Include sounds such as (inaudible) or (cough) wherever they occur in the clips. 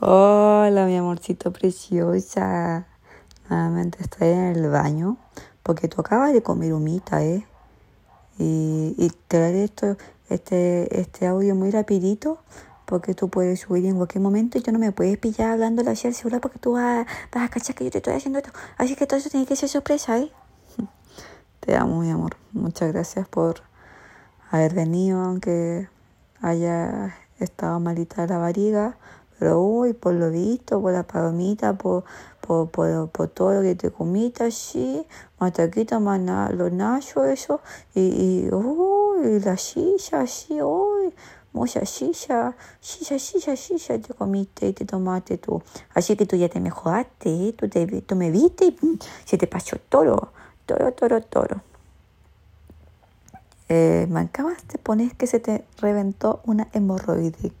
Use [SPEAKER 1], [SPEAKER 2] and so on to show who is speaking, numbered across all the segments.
[SPEAKER 1] Hola, mi amorcito preciosa. Nuevamente estoy en el baño porque tú acabas de comer humita, ¿eh? Y, y daré esto, este, este audio muy rapidito porque tú puedes subir en cualquier momento y tú no me puedes pillar hablando la el celular porque tú vas, vas a cachar que yo te estoy haciendo esto. Así que todo eso tiene que ser sorpresa, ¿eh? (laughs) Te amo, mi amor. Muchas gracias por haber venido, aunque haya estado malita la barriga. Pero uy, por lo visto, por la palomita, por, por, por, por todo lo que te comiste así, más taquito, más na, los nachos, eso, y, y uy, la silla así, uy, mucha silla, silla, silla, silla te comiste y te tomaste tú. Así que tú ya te mejoraste, ¿eh? tú, te, tú me viste y pum, se te pasó toro, toro, toro, toro. Eh, me acabas de poner que se te reventó una hemorroide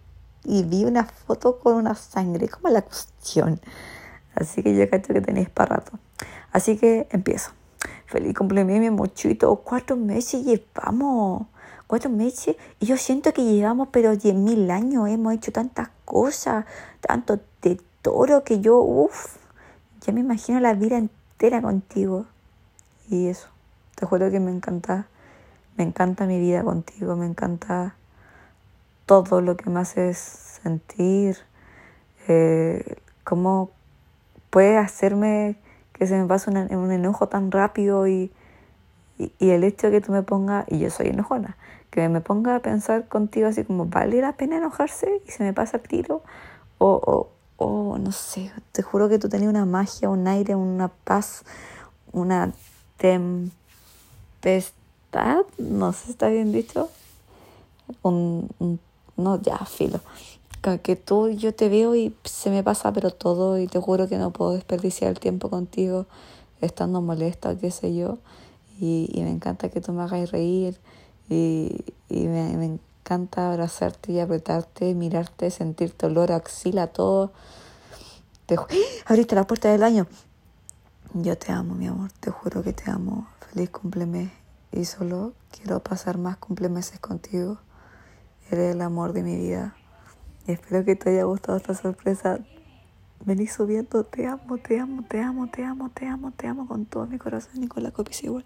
[SPEAKER 1] y vi una foto con una sangre, como la cuestión. Así que yo cacho que tenéis para rato. Así que empiezo. Feliz cumpleaños, mi mochito. Cuatro meses llevamos. Cuatro meses. Y yo siento que llevamos, pero diez mil años. Hemos hecho tantas cosas. Tanto de toro que yo, uff. Ya me imagino la vida entera contigo. Y eso. Te juro que me encanta. Me encanta mi vida contigo. Me encanta todo lo que me haces sentir, eh, cómo puede hacerme que se me pase un, un enojo tan rápido y, y, y, el hecho de que tú me pongas, y yo soy enojona, que me ponga a pensar contigo así como, ¿vale la pena enojarse? Y se me pasa el tiro, o, o, o no sé, te juro que tú tenías una magia, un aire, una paz, una tempestad, no sé si está bien dicho, un, un no, ya, filo. Que tú, yo te veo y se me pasa pero todo y te juro que no puedo desperdiciar el tiempo contigo estando molesta o qué sé yo. Y, y me encanta que tú me hagas reír y, y me, me, encanta abrazarte y apretarte, mirarte, sentir tu olor, axila, todo. Te (gasps) abriste la puerta del año. Yo te amo, mi amor, te juro que te amo. Feliz cumplemes y solo quiero pasar más cumplemeses contigo. Eres el amor de mi vida. Y espero que te haya gustado esta sorpresa. Vení subiendo. Te amo, te amo, te amo, te amo, te amo, te amo con todo mi corazón la copia igual.